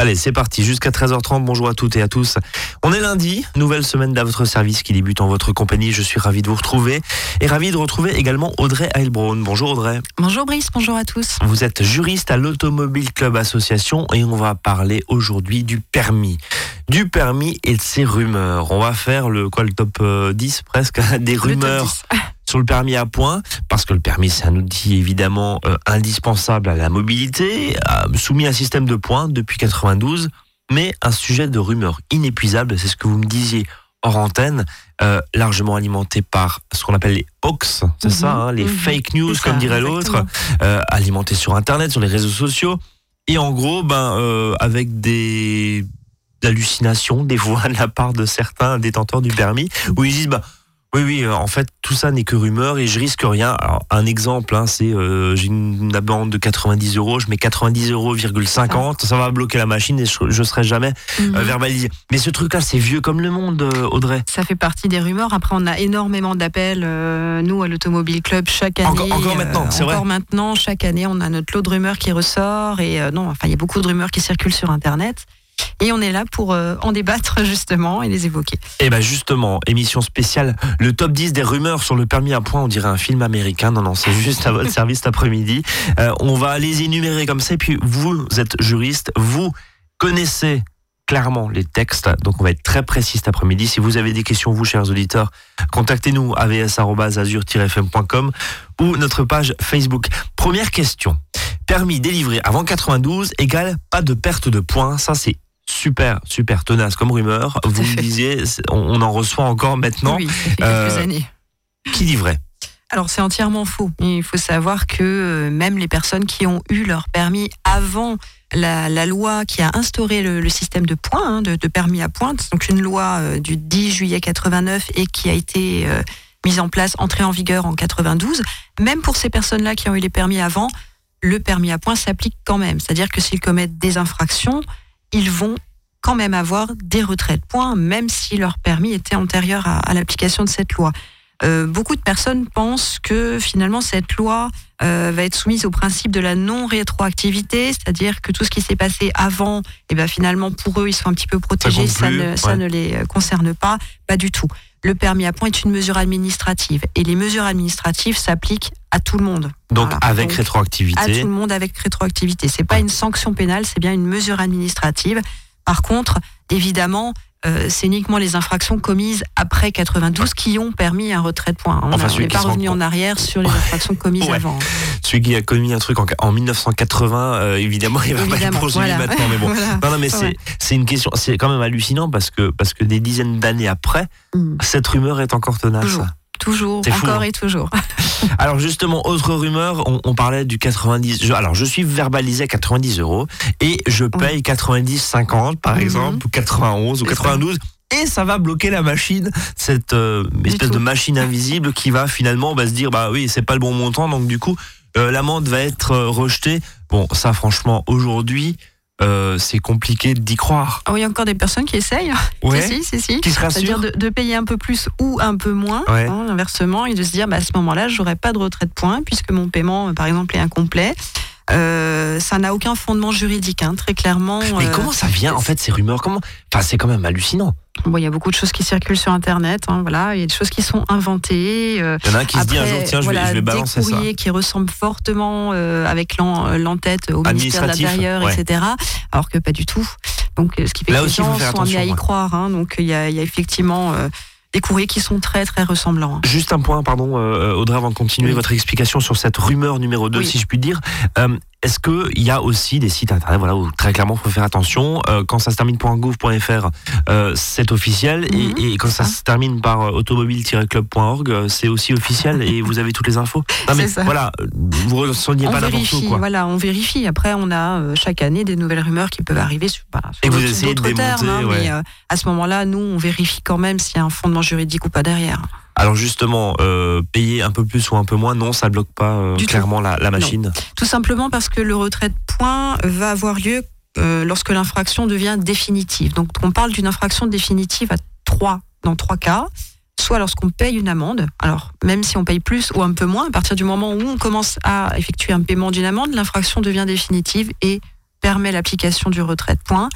Allez, c'est parti, jusqu'à 13h30. Bonjour à toutes et à tous. On est lundi, nouvelle semaine d'à votre service qui débute en votre compagnie. Je suis ravi de vous retrouver et ravi de retrouver également Audrey Heilbronn. Bonjour Audrey. Bonjour Brice, bonjour à tous. Vous êtes juriste à l'Automobile Club Association et on va parler aujourd'hui du permis. Du permis et de ses rumeurs. On va faire le quoi le top 10 euh, presque des rumeurs sur le permis à point, parce que le permis c'est un outil évidemment euh, indispensable à la mobilité, soumis à un système de points depuis 92, mais un sujet de rumeurs inépuisable, c'est ce que vous me disiez hors antenne, euh, largement alimenté par ce qu'on appelle les hoax, c'est mhm. ça, hein, les mhm. fake news comme dirait l'autre, euh, alimenté sur Internet, sur les réseaux sociaux, et en gros, ben avec des hallucinations, des voix de la part de certains détenteurs du permis, où ils disent bah oui, oui, euh, en fait, tout ça n'est que rumeur et je risque rien. Alors, un exemple, hein, c'est euh, j'ai une, amende de 90 euros, je mets 90 euros, ça va bloquer la machine et je, serai jamais euh, mhm. verbalisé. Mais ce truc-là, c'est vieux comme le monde, Audrey. Ça fait partie des rumeurs. Après, on a énormément d'appels, nous, à l'Automobile Club, chaque année. Encore, maintenant, c'est vrai. Encore maintenant, chaque année, on a notre lot de rumeurs qui ressort et non, enfin, il y a beaucoup de rumeurs qui circulent sur Internet. Et on est là pour euh, en débattre justement et les évoquer. Et eh bien justement, émission spéciale, le top 10 des rumeurs sur le permis à point, on dirait un film américain. Non, non, c'est juste à votre service cet après-midi. Euh, on va les énumérer comme ça. Et puis vous êtes juriste, vous connaissez clairement les textes. Donc on va être très précis cet après-midi. Si vous avez des questions, vous, chers auditeurs, contactez-nous avs.azur-fm.com ou notre page Facebook. Première question. Permis délivré avant 92 égale pas de perte de points. Ça, c'est super, super tenace comme rumeur. Vous me disiez, on, en reçoit encore maintenant. Oui, quelques euh, années. Qui dit vrai? Alors c'est entièrement faux. Il faut savoir que euh, même les personnes qui ont eu leur permis avant la, loi qui a instauré le, système de points, hein, de, permis à pointe, donc une loi euh, du 10 juillet 89 et qui a été mise en place, entrée en vigueur en 92, même pour ces personnes-là qui ont eu les permis avant, le permis à points s'applique quand même. C'est-à-dire que s'ils commettent des infractions, ils vont quand même avoir des retraits de points, même si leur permis était antérieur à, l'application de cette loi. Euh, beaucoup de personnes pensent que finalement cette loi euh, va être soumise au principe de la non-rétroactivité, c'est-à-dire que tout ce qui s'est passé avant, et eh ben finalement pour eux ils sont un petit peu protégés, ça, ne, ça ne les euh, concerne pas, pas du tout. Le permis à points est une mesure administrative et les mesures administratives s'appliquent à tout le monde. Donc avec rétroactivité. À tout le monde avec rétroactivité. C'est pas une sanction pénale, c'est bien une mesure administrative. Par contre, évidemment, euh, c'est uniquement les infractions commises après 92 qui ont permis un retrait de points. On n'est pas revenu en arrière sur les infractions commises avant. Celui qui a commis un truc en, 1980, euh, évidemment, il va pas être poursuivi maintenant. Mais bon, non, non, mais c'est une question, c'est quand même hallucinant parce que parce que des dizaines d'années après, mm. cette rumeur est encore tenace. Toujours, encore hein. et toujours. alors justement, autre rumeur, on, parlait du 90. alors je suis verbalisé à 90 euros et je paye 90,50 par mhm. exemple, ou 91 ou 92 et ça va bloquer la machine, cette euh, espèce de machine invisible qui va finalement bah, se dire bah oui c'est pas le bon montant donc du coup euh, l'amende va être euh, rejetée. Bon ça franchement aujourd'hui euh, c'est compliqué d'y croire. Ah oui, il y a encore des personnes qui essayent. Ouais. si, si, si. Qui C'est-à-dire de, payer un peu plus ou un peu moins, hein, inversement, et de se dire, bah, à ce moment-là, j'aurai pas de retrait de points puisque mon paiement, par exemple, est incomplet. Euh, ça n'a aucun fondement juridique, hein, très clairement. Mais euh, comment ça vient, en fait, ces rumeurs? Comment Enfin, c'est quand même hallucinant. Bon, il y a beaucoup de choses qui circulent sur Internet. Hein, voilà, il y a des choses qui sont inventées. Euh, il y en a un qui se dit un jour, tiens, je, vais, je vais balancer des courriers qui ressemblent fortement avec l'entête au ministère de l'Intérieur, etc. Alors que pas du tout. Donc, ce qui fait que les gens sont amenés à y croire. Hein, donc, il y, y a effectivement des courriers qui sont très très ressemblants. Juste un point, pardon, euh, Audrey, avant de continuer votre explication sur cette rumeur numéro 2, si je puis dire. Euh, est-ce qu'il y a aussi des sites internet voilà, où très clairement il faut faire attention euh, Quand ça se termine .gouv.fr, euh, c'est officiel. et, mhm. et, quand ça, se termine par euh, automobile-club.org, euh, c'est aussi officiel et vous avez toutes les infos. Non, mais ça. voilà, vous ne pas n'importe où. Quoi. Voilà, on vérifie. Après, on a chaque année des nouvelles rumeurs qui peuvent arriver sur, bah, sur et vous essayez de démonter, termes, hein, mais à ce moment-là, nous, on vérifie quand même s'il y a un fondement juridique ou pas derrière. Alors justement, euh, payer un peu plus ou un peu moins, non, ça bloque pas euh, clairement la, machine. Tout simplement parce que le retrait de points va avoir lieu euh, lorsque l'infraction devient définitive. Donc on parle d'une infraction définitive à trois, dans trois cas. Soit lorsqu'on paye une amende, alors même si on paye plus ou un peu moins, à partir du moment où on commence à effectuer un paiement d'une amende, l'infraction devient définitive et permet l'application du retrait de points.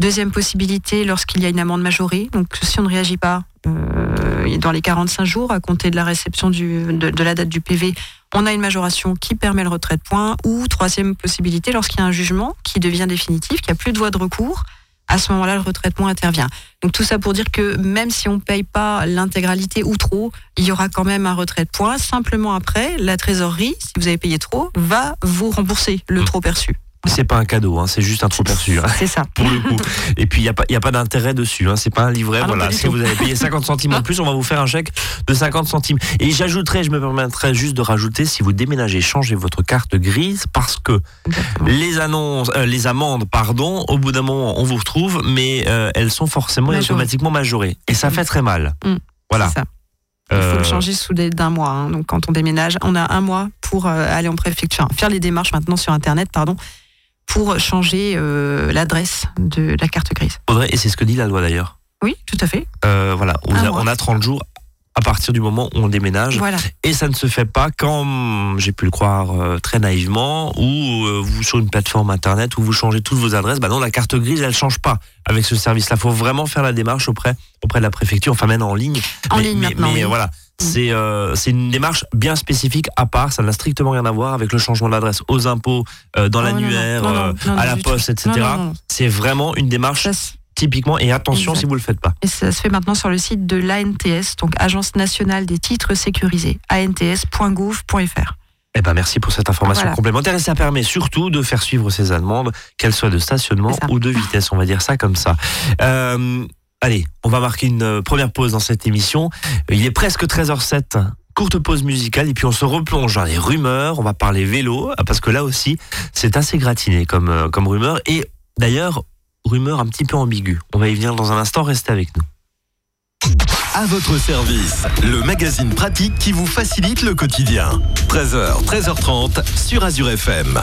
Deuxième possibilité, lorsqu'il y a une amende majorée. Donc, si on ne réagit pas euh, dans les 45 jours à compter de la réception du, de, la date du PV, on a une majoration qui permet le retrait de points. Ou troisième possibilité, lorsqu'il y a un jugement qui devient définitif, qu'il n'y a plus de voie de recours, à ce moment-là, le retrait de points intervient. Donc tout ça pour dire que même si on ne paye pas l'intégralité ou trop, il y aura quand même un retrait de points. Simplement après, la trésorerie, si vous avez payé trop, va vous rembourser le mmh. trop perçu. C'est pas un cadeau, hein, c'est juste un trop perçu. Hein, c'est ça. Pour le coup. Et puis il n'y a pas, y a pas d'intérêt dessus. Hein, c'est pas un livret. Ah voilà. Si vous avez payé 50 centimes en plus, on va vous faire un chèque de 50 centimes. Et j'ajouterais, je me permettrais juste de rajouter, si vous déménagez, changez votre carte grise parce que les annonces, euh, les amendes, pardon, au bout d'un moment, on vous retrouve, mais euh, elles sont forcément automatiquement majorées. Et ça fait très mal. Mm. Voilà. Ça. Il faut le euh, changer sous d'un mois. Hein. Donc quand on déménage, on a un mois pour aller en préfecture, faire les démarches maintenant sur Internet, pardon pour changer euh, l'adresse de la carte grise. Audrey, et c'est ce que dit la loi d'ailleurs Oui, tout à fait. Euh, voilà, on a, 30 jours à partir du moment où on déménage. Voilà. Et ça ne se fait pas quand, j'ai pu le croire euh, très naïvement, ou vous sur une plateforme internet où vous changez toutes vos adresses. Bah non, la carte grise, elle change pas avec ce service-là. Il faut vraiment faire la démarche auprès, auprès de la préfecture, enfin même en ligne. En ligne maintenant. Mais voilà, c'est euh, c'est une démarche bien spécifique à part, ça n'a strictement rien à voir avec le changement d'adresse aux impôts, euh, dans l'annuaire, euh, à la poste, etc. C'est vraiment une démarche typiquement et attention si vous le faites pas. Et ça se fait maintenant sur le site de l'ANTS, donc Agence nationale des titres sécurisés, ants.gouv.fr. Eh ben merci pour cette information complémentaire et ça permet surtout de faire suivre ces allemandes, qu'elles soient de stationnement ou de vitesse, on va dire ça comme ça. Euh, Allez, on va marquer une euh, première pause dans cette émission. Il est presque 13h07 courte pause musicale et puis on se replonge dans les rumeurs. On va parler vélo parce que là aussi c'est assez gratiné comme, euh, comme rumeur. Et d'ailleurs, rumeur un petit peu ambiguë. On va y venir dans un instant, restez avec nous. À votre service, le magazine pratique qui vous facilite le quotidien. 13h, 13h30 sur Azure FM.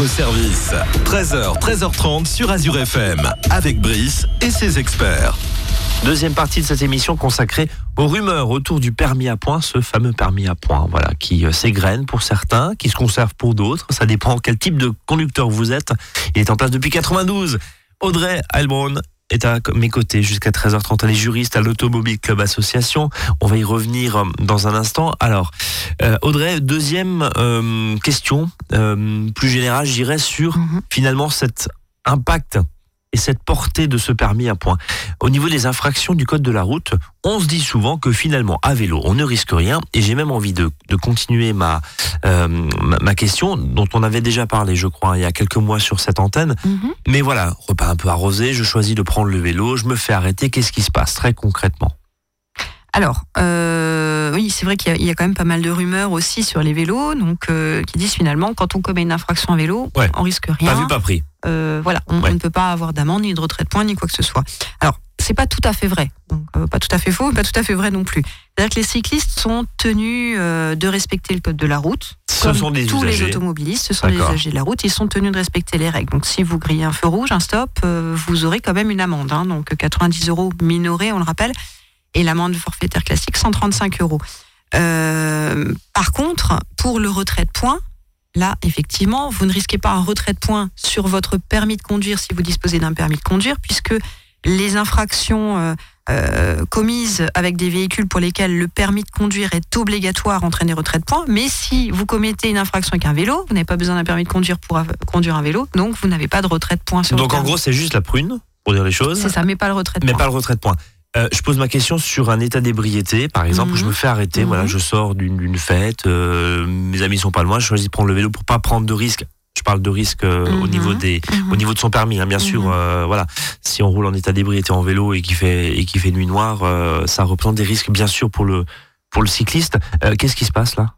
votre service. 13h, 13h30 sur Azure FM, avec Brice et ses experts. Deuxième partie de cette émission consacrée aux rumeurs autour du permis à points, ce fameux permis à points, voilà, qui euh, s'égrène pour certains, qui se conserve pour d'autres. Ça dépend quel type de conducteur vous êtes. Il est en place depuis 92. Audrey Heilbronn est à mes côtés jusqu'à 13h30. Elle est juriste à l'Automobile Club Association. On va y revenir euh, dans un instant. Alors, euh, Audrey, deuxième euh, question, euh, plus générale, j'irais sur Mhm. finalement cet impact et cette portée de ce permis à points. Au niveau des infractions du code de la route, on se dit souvent que finalement, à vélo, on ne risque rien. Et j'ai même envie de, de continuer ma, euh, ma, ma question, dont on avait déjà parlé, je crois, il y a quelques mois sur cette antenne. Mhm. Mais voilà, repas un peu arrosé, je choisis de prendre le vélo, je me fais arrêter. Qu'est-ce qui se passe très concrètement? Alors, euh, oui, c'est vrai qu'il y, a- il y a quand même pas mal de rumeurs aussi sur les vélos, donc euh, qui disent finalement quand on commet une infraction à vélo, Ouais. on risque rien. Pas vu, pas pris. Euh, voilà, on, Ouais. on ne peut pas avoir d'amende, ni de retrait de points, ni quoi que ce soit. Alors, c'est pas tout à fait vrai. Donc, euh, pas tout à fait faux, mais pas tout à fait vrai non plus. C'est-à-dire que les cyclistes sont tenus euh, de respecter le code de la route. Ce Comme sont des tous les automobilistes, ce sont les usagers de la route, ils sont tenus de respecter les règles. Donc, si vous grillez un feu rouge, un stop, euh, vous aurez quand même une amende. hein. donc, 90 euros minorés, on le rappelle, et l'amende forfaitaire classique, 135 euros. Euh, par contre, pour le retrait de points, là, effectivement, vous ne risquez pas un retrait de points sur votre permis de conduire si vous disposez d'un permis de conduire, puisque les infractions euh, euh, commises avec des véhicules pour lesquels le permis de conduire est obligatoire entraînent des retraits de points. Mais si vous commettez une infraction avec un vélo, vous n'avez pas besoin d'un permis de conduire pour conduire un vélo, donc vous n'avez pas de retrait de points sur Donc le en gros, c'est juste la prune, pour dire les choses, c'est ça, mais pas le retrait de mais points. pas le retrait de points. Euh, je pose ma question sur un état d'ébriété, par exemple, où je Mhm. me fais arrêter, Mhm. voilà, je sors d'une fête, euh, mes amis sont pas loin, je choisis de prendre le vélo pour pas prendre de risques. Je parle de risques euh, au Mhm. niveau des, Mhm. au niveau de son permis, hein, bien sûr. Mhm. euh, voilà, si on roule en état d'ébriété en vélo et qui fait et qui fait nuit noire, euh, ça représente des risques, bien sûr, pour le pour le cycliste. Euh, Qu'est-ce qui se passe là?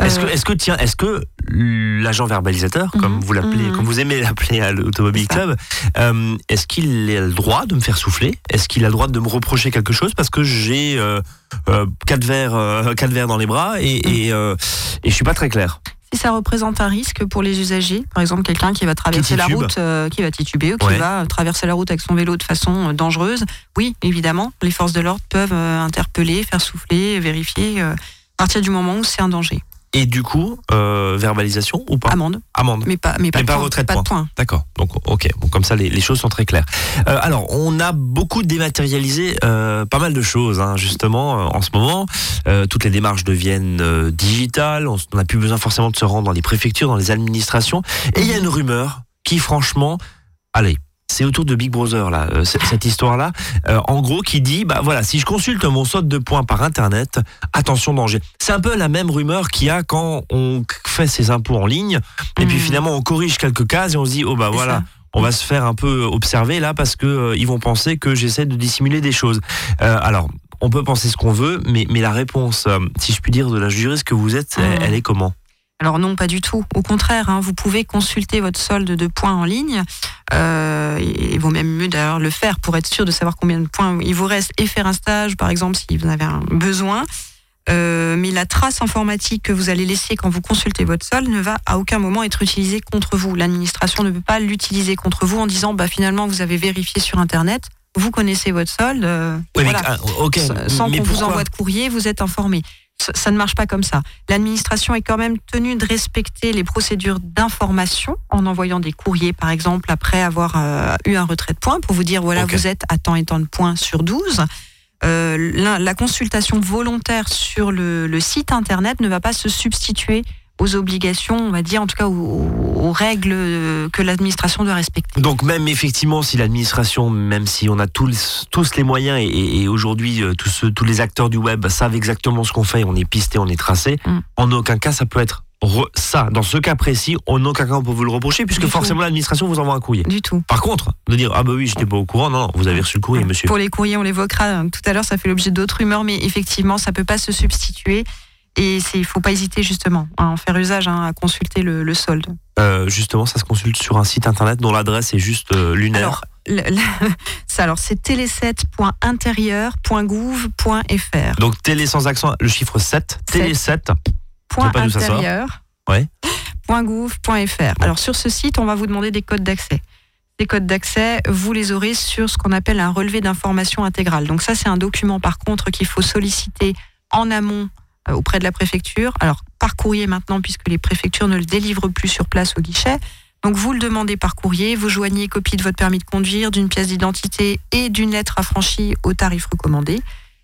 Est-ce que, Euh, est-ce que, tiens, est-ce que l'agent verbalisateur, comme Mhm, vous l'appelez, mhm. comme vous aimez l'appeler à l'Automobile. Club, euh, est-ce qu'il a le droit de me faire souffler? Est-ce qu'il a le droit de me reprocher quelque chose? Parce que j'ai euh, euh, quatre verres, euh, quatre verres dans les bras et et, euh, et je suis pas très clair. Si ça représente un risque pour les usagers, par exemple quelqu'un qui va traverser la route, euh, qui va tituber ou qui Ouais. va traverser la route avec son vélo de façon euh, dangereuse, oui, évidemment, les forces de l'ordre peuvent euh, interpeller, faire souffler, vérifier euh, à partir du moment où c'est un danger. Et du coup, euh, verbalisation ou pas Amende, Amende. mais pas, mais pas, Mais pas points, retrait de pas de points. D'accord. Donc, ok. Bon, comme ça, les, les choses sont très claires. Euh, alors, on a beaucoup dématérialisé euh, pas mal de choses, hein, justement, euh, en ce moment. Euh, toutes les démarches deviennent euh, digitales. On n'a plus besoin forcément de se rendre dans les préfectures, dans les administrations. Et il y a une rumeur qui, franchement, allez. C'est autour de Big Brother là, euh, cette histoire-là. Euh, en gros, qui dit, bah voilà, si je consulte mon solde de points par internet, attention danger. C'est un peu la même rumeur qu'il y a quand on fait ses impôts en ligne, et puis Mhm. finalement on corrige quelques cases et on se dit, oh bah voilà, ça. on va se faire un peu observer là parce que euh, ils vont penser que j'essaie de dissimuler des choses. Alors, on peut penser ce qu'on veut, mais, mais la réponse, si je puis dire, de la juriste que vous êtes, elle, Mhm. elle est comment? Alors non, pas du tout. Au contraire, hein, vous pouvez consulter votre solde de points en ligne. Euh, et il vaut même mieux d'ailleurs le faire pour être sûr de savoir combien de points il vous reste et faire un stage, par exemple, si vous en avez un besoin. Euh, mais la trace informatique que vous allez laisser quand vous consultez votre solde ne va à aucun moment être utilisée contre vous. L'administration ne peut pas l'utiliser contre vous en disant bah finalement vous avez vérifié sur internet, vous connaissez votre solde, euh, Oui, mais, voilà. ah, ok, sans mais qu'on vous envoie de courrier, vous êtes informé. Ça, ne marche pas comme ça. L'administration est quand même tenue de respecter les procédures d'information en envoyant des courriers, par exemple, après avoir euh, eu un retrait de points, pour vous dire, voilà, vous êtes à tant et tant de points sur 12. Euh, la, la consultation volontaire sur le, le site Internet ne va pas se substituer aux obligations, on va dire, en tout cas aux, aux règles euh, que l'administration doit respecter. Donc même effectivement, si l'administration, même si on a tous, tous les moyens et, aujourd'hui euh, tous, ceux- tous les acteurs du web savent exactement ce qu'on fait, on est pisté, on est tracé, Mm. en aucun cas ça peut être re- ça. Dans ce cas précis, en aucun cas on peut vous le reprocher puisque Du forcément l'administration vous envoie un courrier. Du tout. Par contre, de dire ah bah oui j'étais pas au courant, non, non vous avez reçu le courrier monsieur. Pour les courriers, on l'évoquera euh, tout à l'heure, ça fait l'objet d'autres rumeurs, mais effectivement, ça peut pas se substituer. Et il faut pas hésiter justement à en faire usage, hein, à consulter le, le solde. Euh, justement, ça se consulte sur un site internet dont l'adresse est juste euh, lunaire. Alors, le- le- ça, alors c'est télé7.intérieur.gouv.fr. Donc télé sans accent, le chiffre 7, télé 7. Point pas d'où ça sort. intérieur. Ouais. .gouv.fr. Alors sur ce site, on va vous demander des codes d'accès. Ces codes d'accès, vous les aurez sur ce qu'on appelle un relevé d'information intégrale. Donc ça, c'est un document par contre qu'il faut solliciter en amont auprès de la préfecture. Alors par courrier maintenant, puisque les préfectures ne le délivrent plus sur place au guichet. Donc vous le demandez par courrier, vous joignez copie de votre permis de conduire, d'une pièce d'identité et d'une lettre affranchie au tarif recommandé.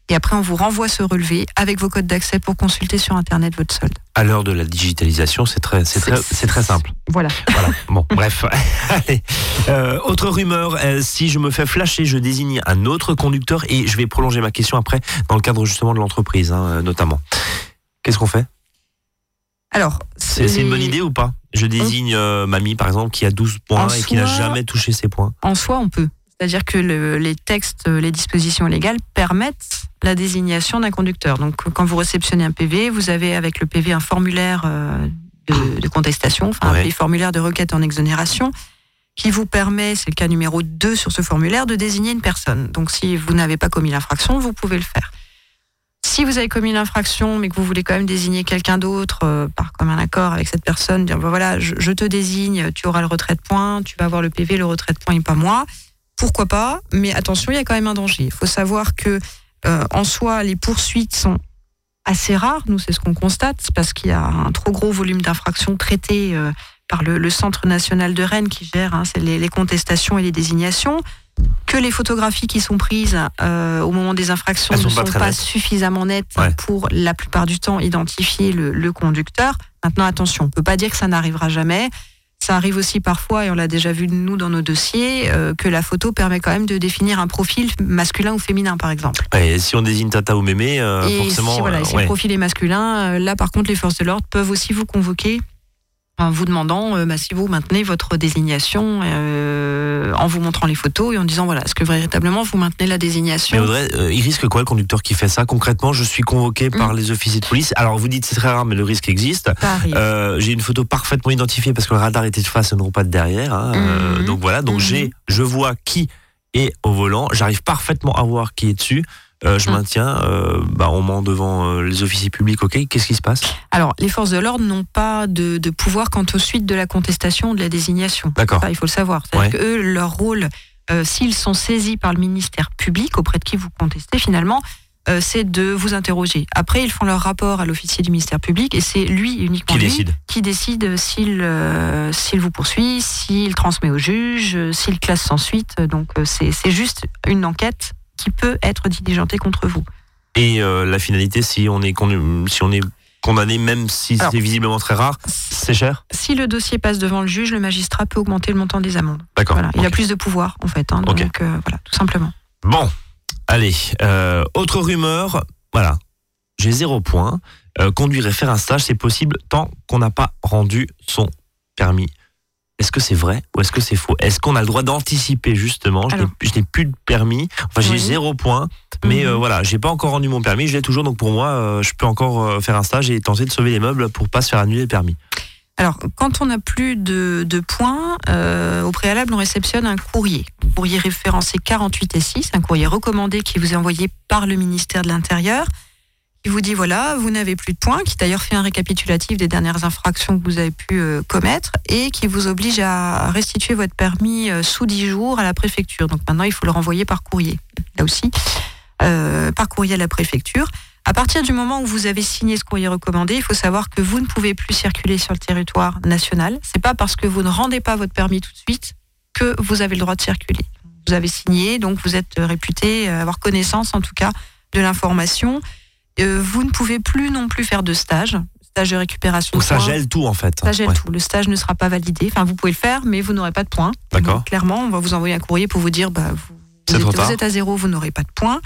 Et après, on vous renvoie ce relevé avec vos codes d'accès pour consulter sur Internet votre solde. À l'heure de la digitalisation, c'est très, c'est très, c'est très simple. Voilà. Voilà. Bon, bref. Allez. Euh, autre rumeur, euh, si je me fais flasher, je désigne un autre conducteur et je vais prolonger ma question après dans le cadre justement de l'entreprise, hein, euh, notamment. Qu'est-ce qu'on fait? Alors, C'est c'est une bonne idée ou pas? Je désigne euh, mamie, par exemple, qui a 12 points En et qui n'a jamais touché ses points. En soi, on peut. C'est-à-dire que le- les textes, les dispositions légales permettent la désignation d'un conducteur. Donc, quand vous réceptionnez un PV, vous avez avec le PV un formulaire euh, de, de contestation, enfin Ouais. un formulaire de requête en exonération, qui vous permet, c'est le cas numéro 2 sur ce formulaire, de désigner une personne. Donc, si vous n'avez pas commis l'infraction, vous pouvez le faire. Si vous avez commis l'infraction, mais que vous voulez quand même désigner quelqu'un d'autre euh, par commun accord avec cette personne, dire ben voilà, je, je te désigne, tu auras le retrait de points, tu vas avoir le PV, le retrait de points et pas moi. Pourquoi pas Mais attention, il y a quand même un danger. Il faut savoir que euh, en soi, les poursuites sont assez rares. Nous, c'est ce qu'on constate, c'est parce qu'il y a un trop gros volume d'infractions traitées euh, par le, le Centre national de Rennes qui gère hein, c'est les, les contestations et les désignations. Que les photographies qui sont prises euh, au moment des infractions Elles ne sont pas sont suffisamment nettes Ouais. pour la plupart du temps identifier le, le conducteur. Maintenant, attention, on peut pas dire que ça n'arrivera jamais. Ça arrive aussi parfois, et on l'a déjà vu nous dans nos dossiers, euh, que la photo permet quand même de définir un profil masculin ou féminin, par exemple. Et si on désigne Tata ou Mémé, euh, et forcément. si, voilà, euh, et si ouais. le profil est masculin, là par contre, les forces de l'ordre peuvent aussi vous convoquer en vous demandant euh, bah, si vous maintenez votre désignation euh, en vous montrant les photos et en disant voilà, est-ce que véritablement vous maintenez la Mais désignation Audrey, euh, il risque quoi le conducteur qui fait ça Concrètement, je suis convoqué par Mm. les officiers de police. Alors vous dites c'est très rare, mais le risque existe. J'ai une photo parfaitement identifiée parce que le radar était de face et non pas de derrière. hein. Mhm. donc voilà, donc Mhm. j'ai, je vois qui est au volant. J'arrive parfaitement à voir qui est dessus. Euh, je Mhm. maintiens. Euh, bah, on ment devant euh, les officiers publics. Ok, qu'est-ce qui se passe? Alors, les forces de l'ordre n'ont pas de, de pouvoir quant aux suites de la contestation ou de la désignation. D'accord. Il faut le savoir. C'est-à-dire que eux, leur rôle, s'ils sont saisis par le ministère public, auprès de qui vous contestez finalement, c'est de vous interroger. Après, ils font leur rapport à l'officier du ministère public et c'est lui uniquement Qui lui décide qui décide s'il euh, s'il vous poursuit, s'il transmet au juge, s'il classe sans suite. Donc, c'est juste une enquête qui peut être diligentée contre vous. Et euh, la finalité, si on est connu- si on est condamné, même si c'est visiblement très rare, c'est cher. Si le dossier passe devant le juge, le magistrat peut augmenter le montant des amendes. D'accord. Voilà, il a plus de pouvoir en fait. hein, donc euh, voilà, tout simplement. Bon, allez. euh, autre rumeur. Voilà. J'ai zéro point. Conduire et faire un stage, c'est possible tant qu'on n'a pas rendu son permis. Est-ce que c'est vrai ou est-ce que c'est faux? Est-ce qu'on a le droit d'anticiper justement? Je n'ai- Alors. Je n'ai plus de permis. Enfin, j'ai Oui. zéro point. Mais Mhm. euh, voilà, j'ai pas encore rendu mon permis. Je l'ai toujours. Donc pour moi, euh, je peux encore euh, faire un stage et tenter de sauver les meubles pour pas se faire annuler le permis. Alors, quand on n'a plus de, de points, euh, au préalable, on réceptionne un courrier. Un courrier référencé 48 et 6, un courrier recommandé qui vous est envoyé par le ministère de l'Intérieur, qui vous dit voilà, vous n'avez plus de points, qui d'ailleurs fait un récapitulatif des dernières infractions que vous avez pu euh, commettre et qui vous oblige à restituer votre permis euh, sous 10 jours à la préfecture. Donc maintenant, il faut le renvoyer par courrier. Là aussi, euh, par courrier à la préfecture. À partir du moment où vous avez signé ce courrier recommandé, il faut savoir que vous ne pouvez plus circuler sur le territoire national. C'est pas parce que vous ne rendez pas votre permis tout de suite que vous avez le droit de circuler. Vous avez signé, donc vous êtes réputé avoir connaissance, en tout cas, de l'information. Euh, vous ne pouvez plus non plus faire de stage, stage de récupération. Donc de ça points. gèle tout en fait. Ça gèle Ouais. tout. Le stage ne sera pas validé. Enfin, vous pouvez le faire, mais vous n'aurez pas de points. D'accord. Donc, Clairement, on va vous envoyer un courrier pour vous dire bah, vous, êtes, tard. vous êtes à zéro, vous n'aurez pas de points.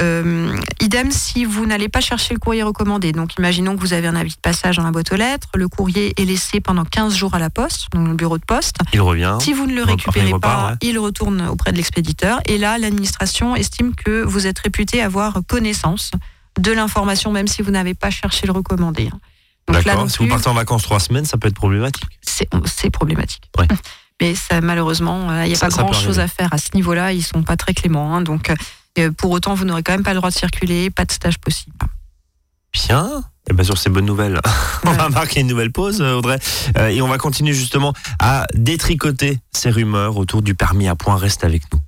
Euh, idem si vous n'allez pas chercher le courrier recommandé. Donc, imaginons que vous avez un avis de passage dans la boîte aux lettres. Le courrier est laissé pendant 15 jours à la poste, dans le bureau de poste. Il revient. Si vous ne le récupérez il repart, pas, ouais. il retourne auprès de l'expéditeur. Et là, l'administration estime que vous êtes réputé avoir connaissance de l'information, même si vous n'avez pas cherché le recommandé. Donc là D'accord. Si vous partez en vacances trois semaines, ça peut être problématique. c'est problématique. Ouais. Mais ça, malheureusement, euh, il n'y a Ça- pas ça grand chose à faire à ce niveau-là. Ils sont pas très cléments. hein. donc, euh, pour autant, vous n'aurez quand même pas le droit de circuler, pas de stage possible. Bien. Et bien sur ces bonnes nouvelles, on va marquer une nouvelle pause, Audrey, Euh, et on va continuer justement à détricoter ces rumeurs autour du permis à point. Reste avec nous.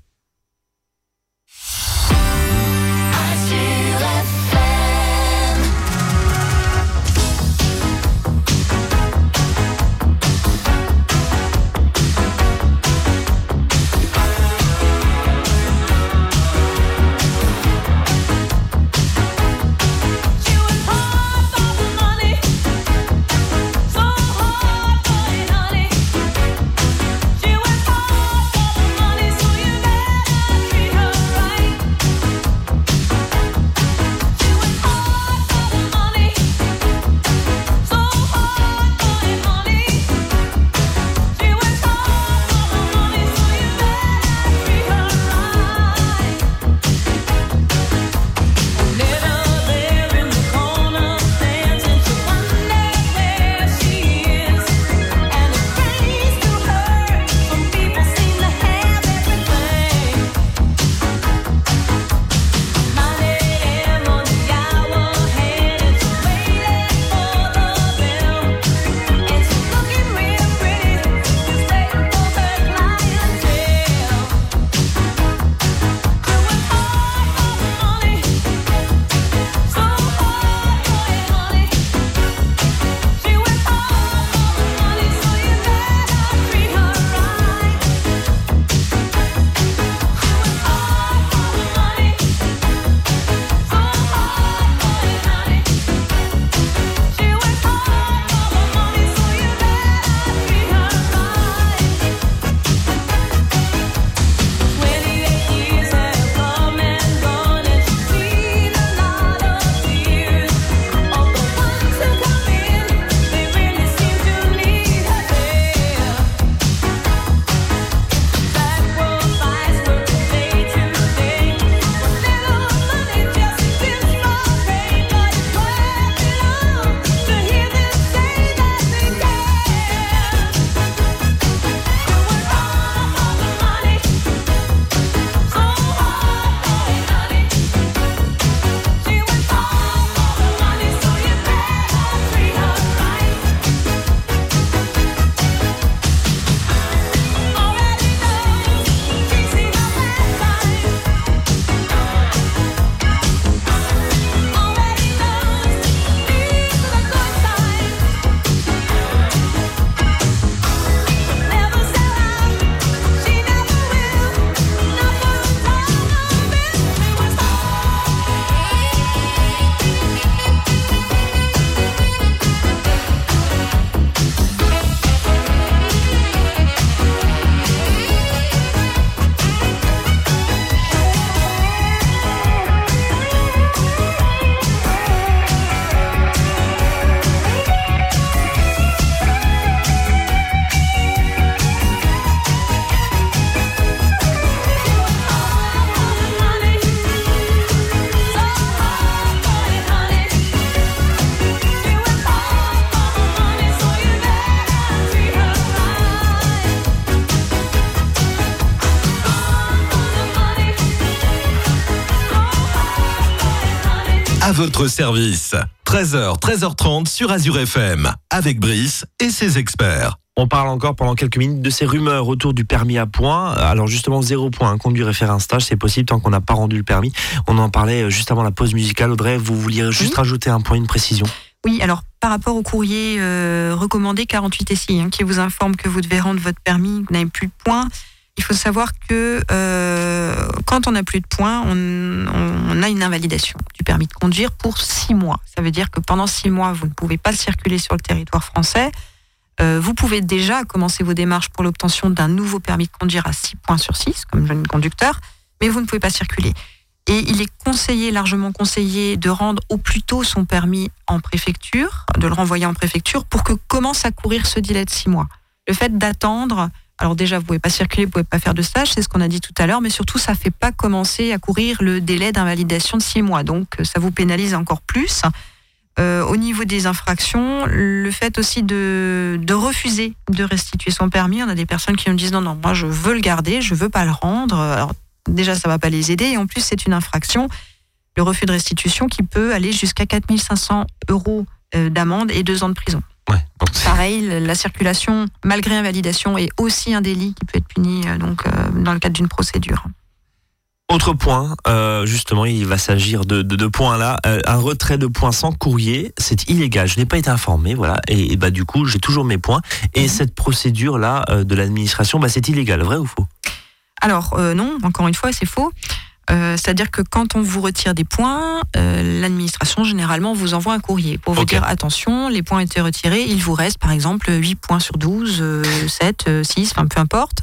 Votre service. 13h, 13h30 sur Azure FM. Avec Brice et ses experts. On parle encore pendant quelques minutes de ces rumeurs autour du permis à point. Alors justement, zéro point, hein, conduire et faire un stage, c'est possible tant qu'on n'a pas rendu le permis. On en parlait euh, juste avant la pause musicale. Audrey, vous vouliez juste rajouter un point, une précision? Oui, alors par rapport au courrier euh, recommandé 48 SI, hein, qui vous informe que vous devez rendre votre permis, que vous n'avez plus de points, il faut savoir que euh, quand on n'a plus de points, on, on- a une invalidation du permis de conduire pour six mois. Ça veut dire que pendant six mois, vous ne pouvez pas circuler sur le territoire français. Euh, vous pouvez déjà commencer vos démarches pour l'obtention d'un nouveau permis de conduire à 6 points sur 6, comme jeune conducteur, mais vous ne pouvez pas circuler. Et il est conseillé, largement conseillé, de rendre au plus tôt son permis en préfecture, de le renvoyer en préfecture, pour que commence à courir ce délai de six mois. Le fait d'attendre, alors déjà, vous pouvez pas circuler, vous pouvez pas faire de stage, c'est ce qu'on a dit tout à l'heure, mais surtout, ça fait pas commencer à courir le délai d'invalidation de six mois. Donc, ça vous pénalise encore plus. Euh, au niveau des infractions, le fait aussi de, de refuser de restituer son permis, on a des personnes qui nous disent non, non, moi je veux le garder, je veux pas le rendre. Alors déjà, ça va pas les aider et en plus c'est une infraction. le refus de restitution qui peut aller jusqu'à 4500 euros euh, d'amende et deux ans de prison. Ouais, donc c'est- Pareil, la circulation malgré invalidation est aussi un délit qui peut être puni euh, donc, euh, dans le cadre d'une procédure. Autre point, euh, justement, il va s'agir de, de, de points là. Euh, un retrait de points sans courrier, c'est illégal. Je n'ai pas été informé, voilà. Et, et bah du coup, j'ai toujours mes points. Et Mhm. cette procédure là euh, de l'administration, bah c'est illégal, vrai ou faux? Alors non, encore une fois, c'est faux. Euh, C'est-à-dire que quand on vous retire des points, euh, l'administration généralement vous envoie un courrier pour vous dire attention, les points ont été retirés, il vous reste par exemple 8 points sur 12, euh, 7, euh, 6, enfin peu importe.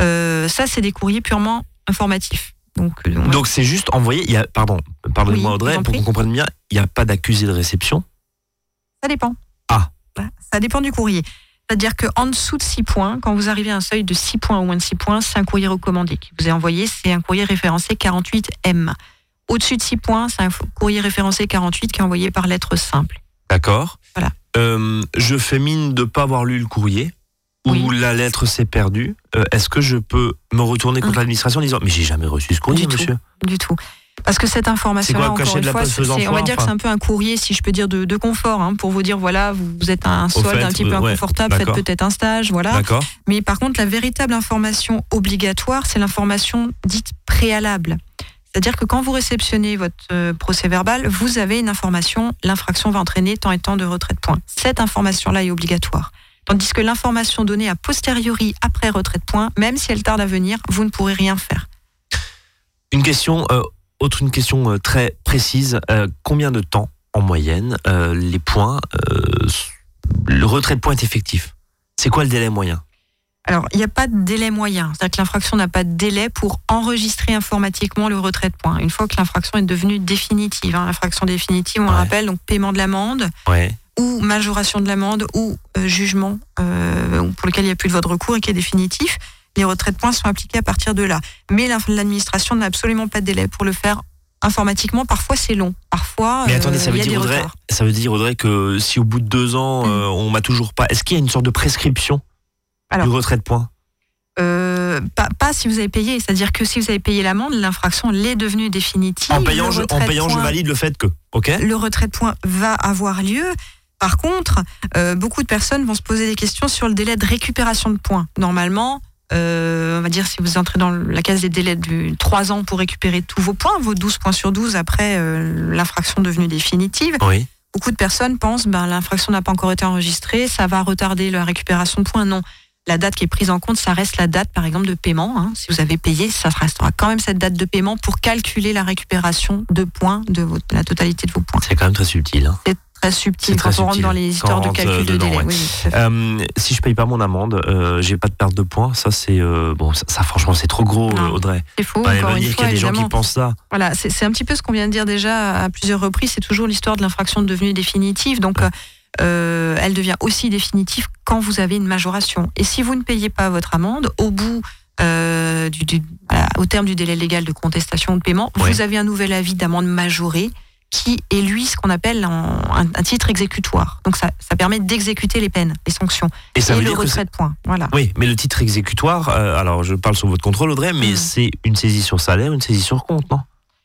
Euh, ça, c'est des courriers purement informatifs. Donc, euh, on- Donc c'est juste envoyé. Il y a, pardon, pardonnez-moi Oui, Audrey, pour qu'on comprenne bien, il n'y a pas d'accusé de réception? ça dépend. Ah. Voilà, Ça dépend du courrier. C'est-à-dire qu'en dessous de 6 points, quand vous arrivez à un seuil de 6 points ou moins de 6 points, c'est un courrier recommandé qui vous est envoyé, c'est un courrier référencé 48M. Au-dessus de 6 points, c'est un courrier référencé 48 qui est envoyé par lettre simple. D'accord. Voilà. Euh, je fais mine de pas avoir lu le courrier ou Oui. la lettre s'est perdue. Euh, Est-ce que je peux me retourner contre Hum. l'administration en disant mais j'ai jamais reçu ce courrier, Du tout. monsieur? Du tout. Parce que cette information-là, encore une fois, on va dire que c'est un peu un courrier, si je peux dire, de, de confort, hein, pour vous dire, voilà, vous, vous êtes un solde fait, un petit peu euh, ouais, inconfortable, faites peut-être un stage, voilà. Mais par contre, la véritable information obligatoire, c'est l'information dite préalable. C'est-à-dire que quand vous réceptionnez votre euh, procès verbal, vous avez une information, l'infraction va entraîner tant et tant de retrait de points. Cette information-là est obligatoire. Tandis que l'information donnée a posteriori, après retrait de points, même si elle tarde à venir, vous ne pourrez rien faire. Une question, euh, autre une question euh, très précise. Euh, combien de temps, en moyenne, euh, les points, le retrait de points est effectif? C'est quoi le délai moyen? Alors, il n'y a pas de délai moyen. C'est-à-dire que l'infraction n'a pas de délai pour enregistrer informatiquement le retrait de points. Une fois que l'infraction est devenue définitive, hein, l'infraction définitive, on Ouais. rappelle, donc paiement de l'amende Ouais. ou majoration de l'amende ou euh, jugement euh, pour lequel il n'y a plus de voie de recours et qui est définitif. Les retraits de points sont appliqués à partir de là. Mais l'administration n'a absolument pas de délai pour le faire informatiquement. Parfois, c'est long. Parfois, Mais euh, attendez, ça il veut y a dire des Audrey, retards. ça veut dire Audrey que si au bout de deux ans Mm. euh, on m'a toujours pas, est-ce qu'il y a une sorte de prescription Alors, du retrait de points? Euh, pas, pas si vous avez payé. C'est-à-dire que si vous avez payé l'amende, l'infraction l'est devenue définitive. En payant, je, en je valide le fait que. Ok? le retrait de points va avoir lieu. Par contre, euh, beaucoup de personnes vont se poser des questions sur le délai de récupération de points. Normalement, euh, on va dire si vous entrez dans la case des délais de 3 ans pour récupérer tous vos points, vos 12 points sur 12 après euh, l'infraction devenue définitive, Oui. beaucoup de personnes pensent ben l'infraction n'a pas encore été enregistrée, ça va retarder la récupération de points. Non. La date qui est prise en compte, ça reste la date, par exemple, de paiement. hein. Si vous avez payé, ça restera quand même cette date de paiement pour calculer la récupération de points, de votre- la totalité de vos points. C'est quand même très subtil. hein. Très subtil quand on rentre dans les histoires de calcul de dedans, délai. ouais. Oui. Euh, si je paye pas mon amende, euh, j'ai pas de perte de points. Ça, c'est euh, bon. Ça, ça, franchement, c'est trop gros, Non. Audrey. c'est faux, Ouais, encore une fois, y a des gens qui évidemment. pensent ça. Voilà, c'est un petit peu ce qu'on vient de dire déjà à plusieurs reprises. C'est toujours l'histoire de l'infraction devenue définitive. Donc, euh, elle devient aussi définitive quand vous avez une majoration. Et si vous ne payez pas votre amende, au bout euh, du, du- voilà, au terme du délai légal de contestation de paiement, Ouais. vous avez un nouvel avis d'amende majorée qui est lui ce qu'on appelle un, un titre exécutoire. Donc ça, ça permet d'exécuter les peines, les sanctions Et ça et veut le dire retrait de points. Voilà. Oui, mais le titre exécutoire, euh, alors je parle sous votre contrôle, Audrey, mais Mm. c'est une saisie sur salaire, une saisie sur compte, non?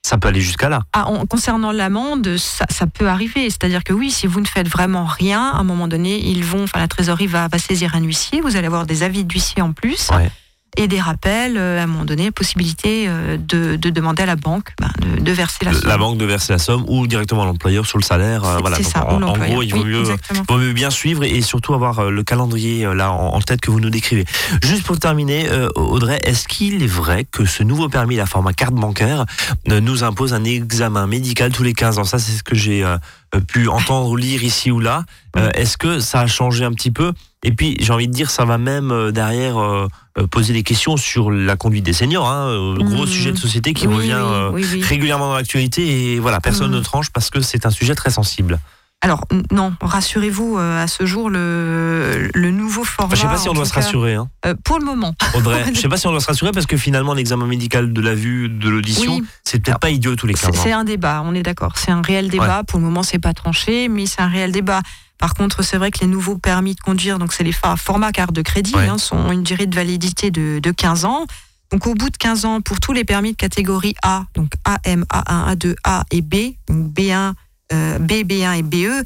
Ça peut aller jusqu'à là. Ah, en- concernant l'amende, ça, ça peut arriver. C'est-à-dire que oui, si vous ne faites vraiment rien, à un moment donné, ils vont, enfin la trésorerie va, va saisir un huissier. Vous allez avoir des avis d'huissier en plus Ouais. Et des rappels. euh, À un moment donné, possibilité euh, de, de demander à la banque ben, de, de verser la somme. La banque de verser la somme ou directement à l'employeur sur le salaire. euh, voilà. ça. en, en gros, il vaut Oui, mieux, vaut mieux bien suivre et surtout avoir le calendrier là en, en tête que vous nous décrivez. Juste pour terminer, euh, Audrey, est-ce qu'il est vrai que ce nouveau permis, la format carte bancaire, nous impose un examen médical tous les 15 ans? Ça, c'est ce que j'ai pu entendre ou lire ici ou là. Euh, est-ce que ça a changé un petit peu Et puis, j'ai envie de dire, ça va même euh, derrière euh, euh, poser des questions sur la conduite des seniors, hein, gros Mhm. sujet de société qui Oui, revient oui, euh, oui, oui. régulièrement dans l'actualité et voilà, personne Mhm. ne tranche parce que c'est un sujet très sensible. Alors non, rassurez-vous, euh, à ce jour, le, le nouveau format. Enfin, je sais pas si on doit se cas, rassurer, hein, euh, pour le moment. Audrey. je sais pas si on doit se rassurer parce que finalement, l'examen médical de la vue, de l'audition, Oui. c'est peut-être pas idiot tous les 15 C'est ans. c'est un débat, on est d'accord. C'est un réel débat. Pour le moment, c'est pas tranché, mais c'est un réel débat. Par contre, c'est vrai que les nouveaux permis de conduire, donc c'est les formats carte de crédit, Ouais. hein, sont une durée de validité de, de 15 ans. Donc au bout de 15 ans, pour tous les permis de catégorie A, donc AM, A1, A2, A et B, donc B1, euh, B, B1 et BE,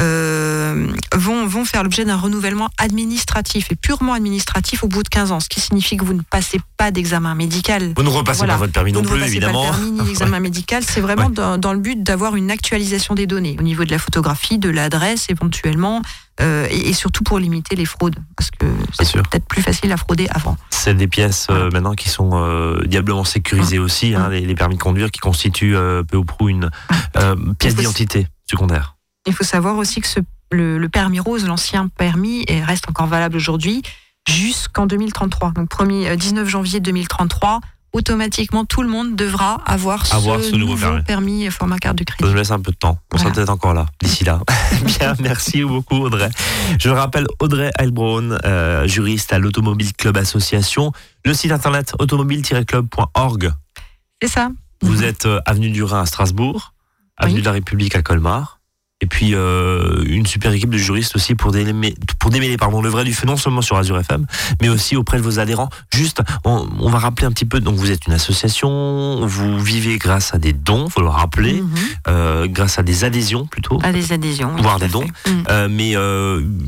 euh, vont, vont faire l'objet d'un renouvellement administratif et purement administratif au bout de 15 ans, ce qui signifie que vous ne passez pas d'examen médical. Vous ne repassez Voilà. pas votre permis Vous non plus, évidemment. Pas le permis, ni l'examen médical, c'est vraiment Ouais. dans, dans le but d'avoir une actualisation des données au niveau de la photographie, de l'adresse éventuellement, euh, et, et surtout pour limiter les fraudes, parce que c'est peut-être plus facile à frauder avant. C'est des pièces euh, maintenant qui sont euh, diablement sécurisées aussi, hein, les, les permis de conduire qui constituent euh, peu ou prou une euh, pièce d'identité secondaire. Il faut savoir aussi que ce, le, le permis rose, l'ancien permis, reste encore valable aujourd'hui jusqu'en 2033. Donc premier, euh, 19 janvier 2033, automatiquement tout le monde devra avoir, Avoir ce, ce nouveau nouveau permis. permis format carte de Ça crédit. nous laisse un peu de temps. On sera Voilà. peut-être encore là, d'ici là. Bien, merci beaucoup Audrey. Je le rappelle, Audrey Heilbronn, euh, juriste à l'Automobile Club Association. Le site internet automobile-club.org. C'est ça. Vous êtes euh, avenue du Rhin à Strasbourg, avenue Oui. de la République à Colmar. Et puis euh, une super équipe de juristes aussi pour démêler, pour démêler pardon, le vrai du feu, non seulement sur Azure FM, mais aussi auprès de vos adhérents. Juste, on, on va rappeler un petit peu, donc vous êtes une association, vous vivez grâce à des dons, faut le rappeler, Mhm. euh, grâce à des adhésions plutôt. À des adhésions. Voire des dons. Mhm. Euh, mais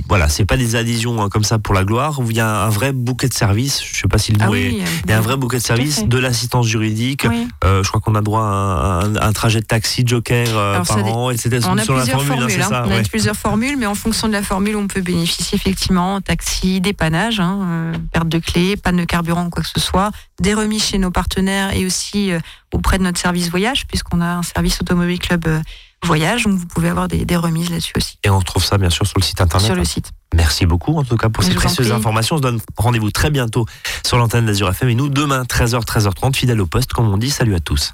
voilà, c'est pas des adhésions hein, comme ça pour la gloire. Il y a un vrai bouquet de services. Je sais pas si le Ah est. oui, Il y a un vrai bouquet de services, de l'assistance juridique. oui. Euh, je crois qu'on a droit à un, trajet de taxi Joker euh, par an, etc. On a sur la plusieurs hein, formules. hein. ça. On a ouais. plusieurs formules, mais en fonction de la formule, on peut bénéficier effectivement taxi, dépannage, hein, euh, perte de clé, panne de carburant ou quoi que ce soit, des remises chez nos partenaires et aussi euh, auprès de notre service voyage, puisqu'on a un service automobile club euh, voyage, donc vous pouvez avoir des, des remises là-dessus aussi Et on retrouve ça bien sûr sur le site internet. sur le site. Merci beaucoup en tout cas pour Je ces précieuses informations. On se donne rendez-vous très bientôt sur l'antenne d'Azur FM et nous demain 13h 13h30 fidèle au poste comme on dit. Salut à tous.